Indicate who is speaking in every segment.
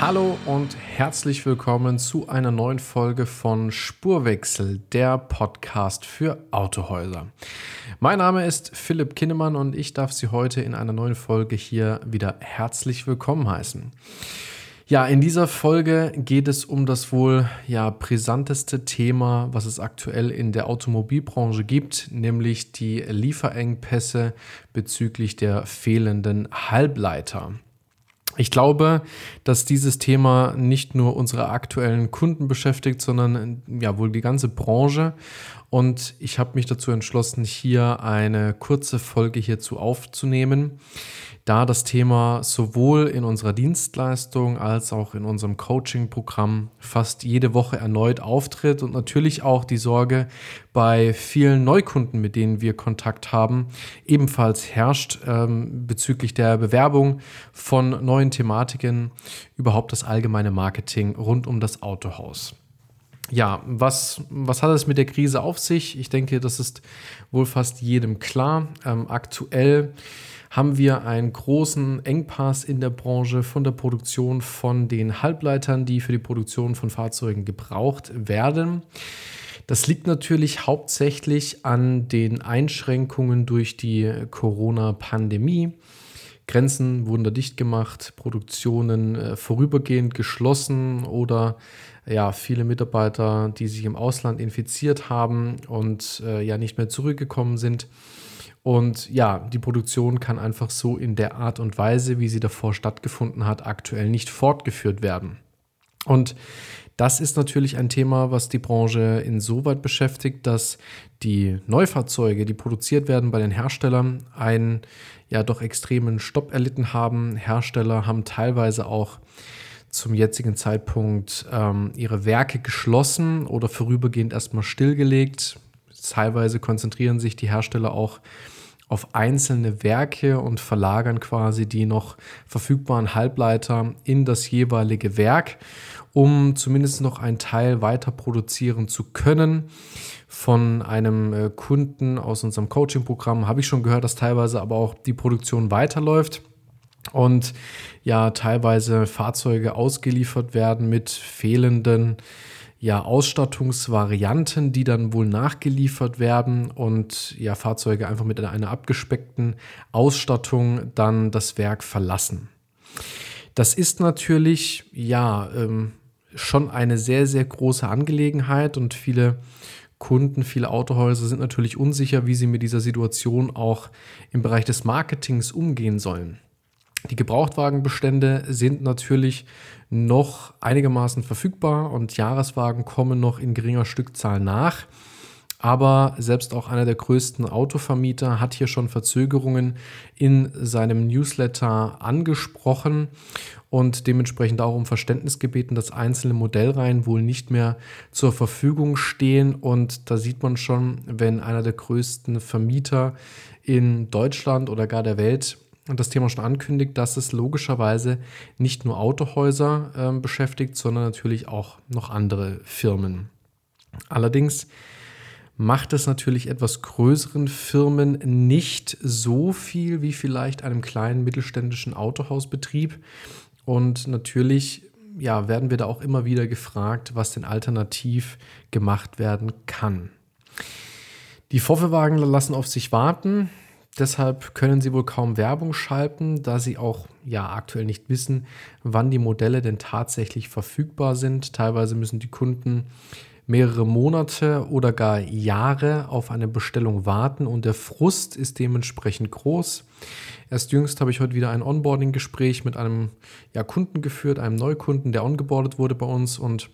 Speaker 1: Hallo und herzlich willkommen zu einer neuen Folge von Spurwechsel, der Podcast für Autohäuser. Mein Name ist Philipp Kinnemann und ich darf Sie heute in einer neuen Folge hier wieder herzlich willkommen heißen. Ja, in dieser Folge geht es um das wohl ja brisanteste Thema, was es aktuell in der Automobilbranche gibt, nämlich die Lieferengpässe bezüglich der fehlenden Halbleiter. Ich glaube, dass dieses Thema nicht nur unsere aktuellen Kunden beschäftigt, sondern ja wohl die ganze Branche. Und ich habe mich dazu entschlossen, hier eine kurze Folge hierzu aufzunehmen da das Thema sowohl in unserer Dienstleistung als auch in unserem Coaching-Programm fast jede Woche erneut auftritt und natürlich auch die Sorge bei vielen Neukunden, mit denen wir Kontakt haben, ebenfalls herrscht ähm, bezüglich der Bewerbung von neuen Thematiken, überhaupt das allgemeine Marketing rund um das Autohaus. Ja, was, was hat es mit der Krise auf sich? Ich denke, das ist wohl fast jedem klar. Ähm, aktuell haben wir einen großen Engpass in der Branche von der Produktion von den Halbleitern, die für die Produktion von Fahrzeugen gebraucht werden. Das liegt natürlich hauptsächlich an den Einschränkungen durch die Corona-Pandemie. Grenzen wurden da dicht gemacht, Produktionen äh, vorübergehend geschlossen oder ja, viele Mitarbeiter, die sich im Ausland infiziert haben und äh, ja nicht mehr zurückgekommen sind. Und ja, die Produktion kann einfach so in der Art und Weise, wie sie davor stattgefunden hat, aktuell nicht fortgeführt werden. Und das ist natürlich ein Thema, was die Branche insoweit beschäftigt, dass die Neufahrzeuge, die produziert werden bei den Herstellern, einen ja doch extremen Stopp erlitten haben. Hersteller haben teilweise auch zum jetzigen Zeitpunkt ähm, ihre Werke geschlossen oder vorübergehend erstmal stillgelegt. Teilweise konzentrieren sich die Hersteller auch auf einzelne Werke und verlagern quasi die noch verfügbaren Halbleiter in das jeweilige Werk, um zumindest noch einen Teil weiter produzieren zu können. Von einem äh, Kunden aus unserem Coaching-Programm habe ich schon gehört, dass teilweise aber auch die Produktion weiterläuft und ja teilweise Fahrzeuge ausgeliefert werden mit fehlenden ja, Ausstattungsvarianten, die dann wohl nachgeliefert werden und ja, Fahrzeuge einfach mit einer abgespeckten Ausstattung dann das Werk verlassen. Das ist natürlich ja ähm, schon eine sehr, sehr große Angelegenheit und viele Kunden, viele Autohäuser sind natürlich unsicher, wie sie mit dieser Situation auch im Bereich des Marketings umgehen sollen. Die Gebrauchtwagenbestände sind natürlich noch einigermaßen verfügbar und Jahreswagen kommen noch in geringer Stückzahl nach. Aber selbst auch einer der größten Autovermieter hat hier schon Verzögerungen in seinem Newsletter angesprochen und dementsprechend auch um Verständnis gebeten, dass einzelne Modellreihen wohl nicht mehr zur Verfügung stehen. Und da sieht man schon, wenn einer der größten Vermieter in Deutschland oder gar der Welt das Thema schon ankündigt, dass es logischerweise nicht nur Autohäuser äh, beschäftigt, sondern natürlich auch noch andere Firmen. Allerdings macht es natürlich etwas größeren Firmen nicht so viel wie vielleicht einem kleinen mittelständischen Autohausbetrieb. Und natürlich ja, werden wir da auch immer wieder gefragt, was denn alternativ gemacht werden kann. Die Vorführwagen lassen auf sich warten. Deshalb können sie wohl kaum Werbung schalten, da sie auch ja aktuell nicht wissen, wann die Modelle denn tatsächlich verfügbar sind. Teilweise müssen die Kunden mehrere Monate oder gar Jahre auf eine Bestellung warten und der Frust ist dementsprechend groß. Erst jüngst habe ich heute wieder ein Onboarding-Gespräch mit einem ja, Kunden geführt, einem Neukunden, der ongeboardet wurde bei uns und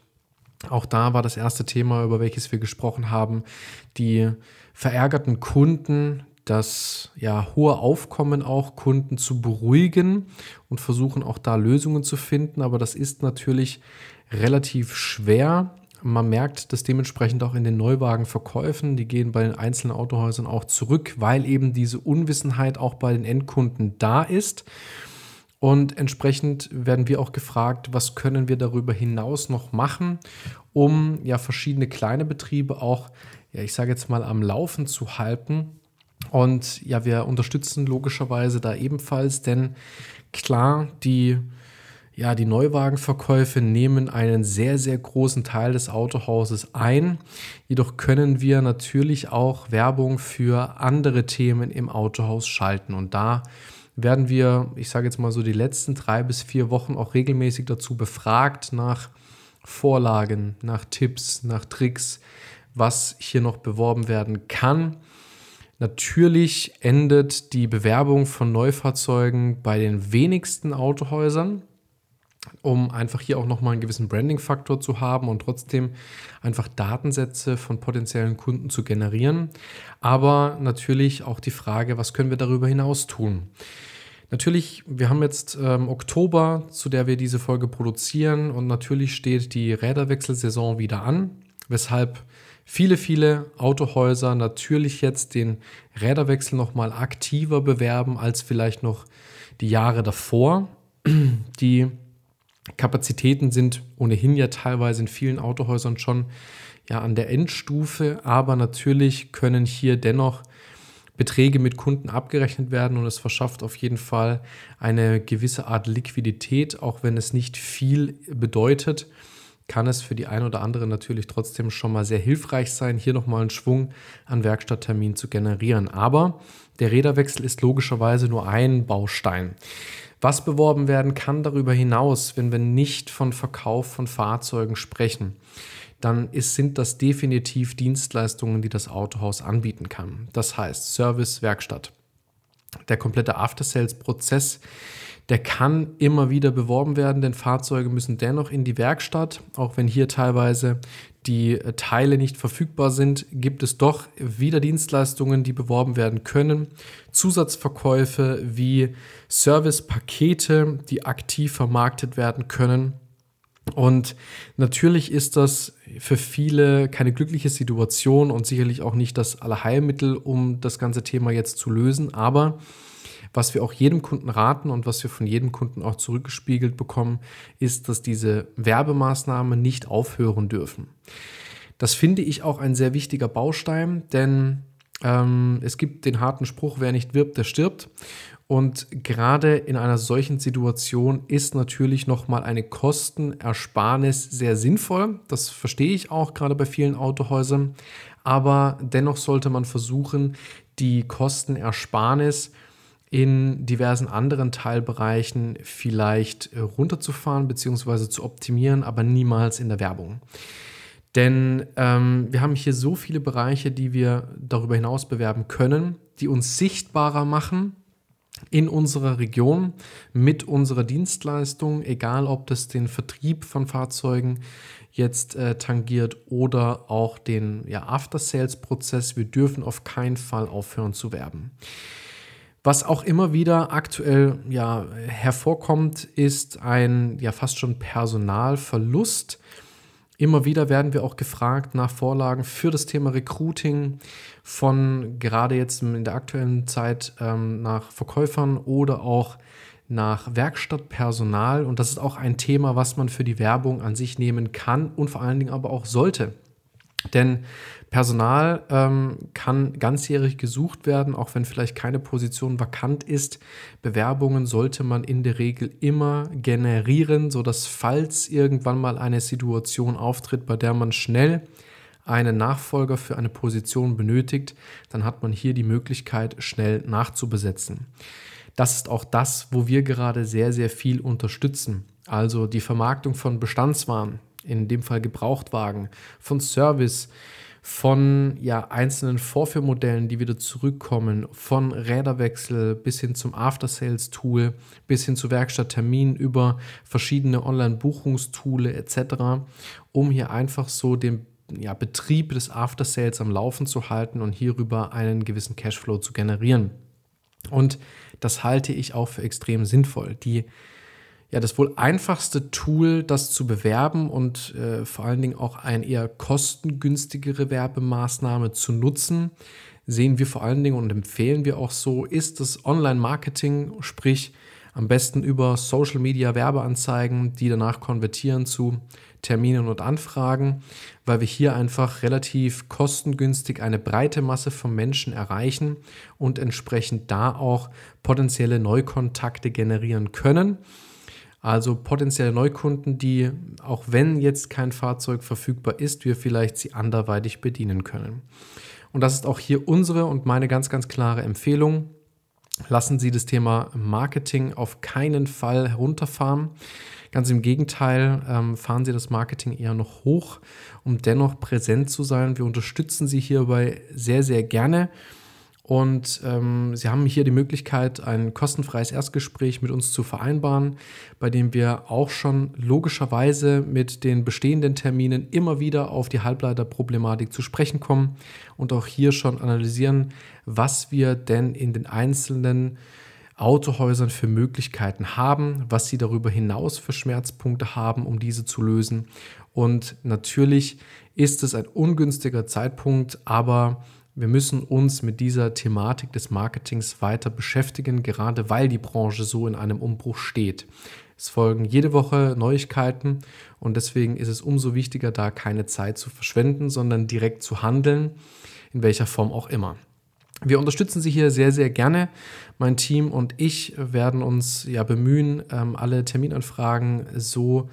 Speaker 1: auch da war das erste Thema, über welches wir gesprochen haben, die verärgerten Kunden, das ja, hohe Aufkommen auch Kunden zu beruhigen und versuchen auch da Lösungen zu finden. Aber das ist natürlich relativ schwer, Man merkt das dementsprechend auch in den Neuwagenverkäufen. Die gehen bei den einzelnen Autohäusern auch zurück, weil eben diese Unwissenheit auch bei den Endkunden da ist. Und entsprechend werden wir auch gefragt, was können wir darüber hinaus noch machen, um ja verschiedene kleine Betriebe auch, ja, ich sage jetzt mal, am Laufen zu halten. Und ja, wir unterstützen logischerweise da ebenfalls, denn klar, die ja, die Neuwagenverkäufe nehmen einen sehr, sehr großen Teil des Autohauses ein. Jedoch können wir natürlich auch Werbung für andere Themen im Autohaus schalten. Und da werden wir, ich sage jetzt mal so, die letzten drei bis vier Wochen auch regelmäßig dazu befragt nach Vorlagen, nach Tipps, nach Tricks, was hier noch beworben werden kann. Natürlich endet die Bewerbung von Neufahrzeugen bei den wenigsten Autohäusern um einfach hier auch nochmal einen gewissen Branding-Faktor zu haben und trotzdem einfach Datensätze von potenziellen Kunden zu generieren. Aber natürlich auch die Frage, was können wir darüber hinaus tun? Natürlich, wir haben jetzt ähm, Oktober, zu der wir diese Folge produzieren und natürlich steht die Räderwechselsaison wieder an, weshalb viele, viele Autohäuser natürlich jetzt den Räderwechsel nochmal aktiver bewerben als vielleicht noch die Jahre davor. Die Kapazitäten sind ohnehin ja teilweise in vielen Autohäusern schon ja an der Endstufe, aber natürlich können hier dennoch Beträge mit Kunden abgerechnet werden und es verschafft auf jeden Fall eine gewisse Art Liquidität, auch wenn es nicht viel bedeutet, kann es für die ein oder andere natürlich trotzdem schon mal sehr hilfreich sein, hier nochmal einen Schwung an Werkstatttermin zu generieren. Aber der Räderwechsel ist logischerweise nur ein Baustein. Was beworben werden kann darüber hinaus, wenn wir nicht von Verkauf von Fahrzeugen sprechen, dann ist, sind das definitiv Dienstleistungen, die das Autohaus anbieten kann. Das heißt Service, Werkstatt. Der komplette After-Sales-Prozess der kann immer wieder beworben werden, denn Fahrzeuge müssen dennoch in die Werkstatt. Auch wenn hier teilweise die äh, Teile nicht verfügbar sind, gibt es doch wieder Dienstleistungen, die beworben werden können. Zusatzverkäufe wie Servicepakete, die aktiv vermarktet werden können. Und natürlich ist das für viele keine glückliche Situation und sicherlich auch nicht das Allerheilmittel, um das ganze Thema jetzt zu lösen. Aber was wir auch jedem Kunden raten und was wir von jedem Kunden auch zurückgespiegelt bekommen, ist, dass diese Werbemaßnahmen nicht aufhören dürfen. Das finde ich auch ein sehr wichtiger Baustein, denn ähm, es gibt den harten Spruch, wer nicht wirbt, der stirbt. Und gerade in einer solchen Situation ist natürlich nochmal eine Kostenersparnis sehr sinnvoll. Das verstehe ich auch gerade bei vielen Autohäusern. Aber dennoch sollte man versuchen, die Kostenersparnis in diversen anderen Teilbereichen vielleicht äh, runterzufahren bzw. zu optimieren, aber niemals in der Werbung. Denn ähm, wir haben hier so viele Bereiche, die wir darüber hinaus bewerben können, die uns sichtbarer machen in unserer Region mit unserer Dienstleistung, egal ob das den Vertrieb von Fahrzeugen jetzt äh, tangiert oder auch den ja, After-Sales-Prozess. Wir dürfen auf keinen Fall aufhören zu werben. Was auch immer wieder aktuell ja, hervorkommt, ist ein ja fast schon Personalverlust. Immer wieder werden wir auch gefragt nach Vorlagen für das Thema Recruiting von gerade jetzt in der aktuellen Zeit ähm, nach Verkäufern oder auch nach Werkstattpersonal. Und das ist auch ein Thema, was man für die Werbung an sich nehmen kann und vor allen Dingen aber auch sollte. Denn Personal ähm, kann ganzjährig gesucht werden, auch wenn vielleicht keine Position vakant ist. Bewerbungen sollte man in der Regel immer generieren, sodass falls irgendwann mal eine Situation auftritt, bei der man schnell einen Nachfolger für eine Position benötigt, dann hat man hier die Möglichkeit, schnell nachzubesetzen. Das ist auch das, wo wir gerade sehr, sehr viel unterstützen. Also die Vermarktung von Bestandswaren, in dem Fall Gebrauchtwagen, von Service, von ja, einzelnen Vorführmodellen, die wieder zurückkommen, von Räderwechsel bis hin zum After-Sales-Tool, bis hin zu Werkstattterminen über verschiedene Online-Buchungstoole etc., um hier einfach so den ja, Betrieb des After-Sales am Laufen zu halten und hierüber einen gewissen Cashflow zu generieren. Und das halte ich auch für extrem sinnvoll. Die ja, das wohl einfachste Tool, das zu bewerben und äh, vor allen Dingen auch eine eher kostengünstigere Werbemaßnahme zu nutzen, sehen wir vor allen Dingen und empfehlen wir auch so, ist das Online-Marketing, sprich am besten über Social-Media-Werbeanzeigen, die danach konvertieren zu Terminen und Anfragen, weil wir hier einfach relativ kostengünstig eine breite Masse von Menschen erreichen und entsprechend da auch potenzielle Neukontakte generieren können. Also potenzielle Neukunden, die, auch wenn jetzt kein Fahrzeug verfügbar ist, wir vielleicht sie anderweitig bedienen können. Und das ist auch hier unsere und meine ganz, ganz klare Empfehlung. Lassen Sie das Thema Marketing auf keinen Fall herunterfahren. Ganz im Gegenteil, ähm, fahren Sie das Marketing eher noch hoch, um dennoch präsent zu sein. Wir unterstützen Sie hierbei sehr, sehr gerne. Und ähm, Sie haben hier die Möglichkeit, ein kostenfreies Erstgespräch mit uns zu vereinbaren, bei dem wir auch schon logischerweise mit den bestehenden Terminen immer wieder auf die Halbleiterproblematik zu sprechen kommen und auch hier schon analysieren, was wir denn in den einzelnen Autohäusern für Möglichkeiten haben, was sie darüber hinaus für Schmerzpunkte haben, um diese zu lösen. Und natürlich ist es ein ungünstiger Zeitpunkt, aber wir müssen uns mit dieser Thematik des Marketings weiter beschäftigen, gerade weil die Branche so in einem Umbruch steht. Es folgen jede Woche Neuigkeiten und deswegen ist es umso wichtiger, da keine Zeit zu verschwenden, sondern direkt zu handeln, in welcher Form auch immer. Wir unterstützen Sie hier sehr, sehr gerne. Mein Team und ich werden uns ja bemühen, ähm, alle Terminanfragen so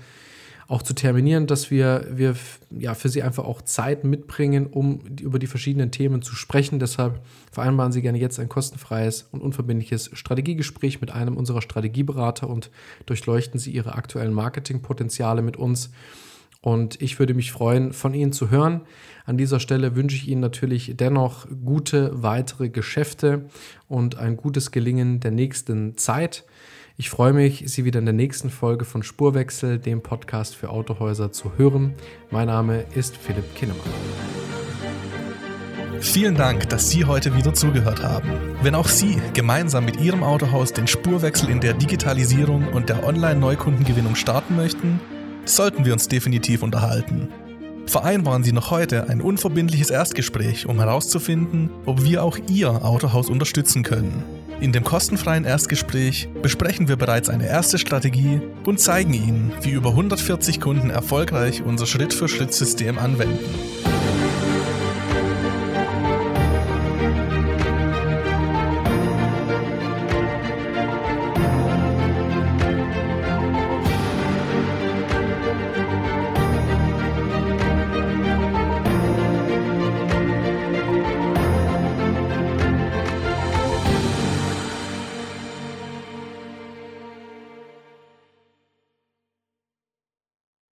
Speaker 1: auch zu terminieren, dass wir, wir ja, für Sie einfach auch Zeit mitbringen, um über die verschiedenen Themen zu sprechen. Deshalb vereinbaren Sie gerne jetzt ein kostenfreies und unverbindliches Strategiegespräch mit einem unserer Strategieberater und durchleuchten Sie Ihre aktuellen Marketingpotenziale mit uns. Und ich würde mich freuen, von Ihnen zu hören. An dieser Stelle wünsche ich Ihnen natürlich dennoch gute weitere Geschäfte und ein gutes Gelingen der nächsten Zeit. Ich freue mich, Sie wieder in der nächsten Folge von Spurwechsel, dem Podcast für Autohäuser, zu hören. Mein Name ist Philipp Kinnemann.
Speaker 2: Vielen Dank, dass Sie heute wieder zugehört haben. Wenn auch Sie gemeinsam mit Ihrem Autohaus den Spurwechsel in der Digitalisierung und der Online-Neukundengewinnung starten möchten, sollten wir uns definitiv unterhalten. Vereinbaren Sie noch heute ein unverbindliches Erstgespräch, um herauszufinden, ob wir auch Ihr Autohaus unterstützen können. In dem kostenfreien Erstgespräch besprechen wir bereits eine erste Strategie und zeigen Ihnen, wie über 140 Kunden erfolgreich unser Schritt-für-Schritt-System anwenden.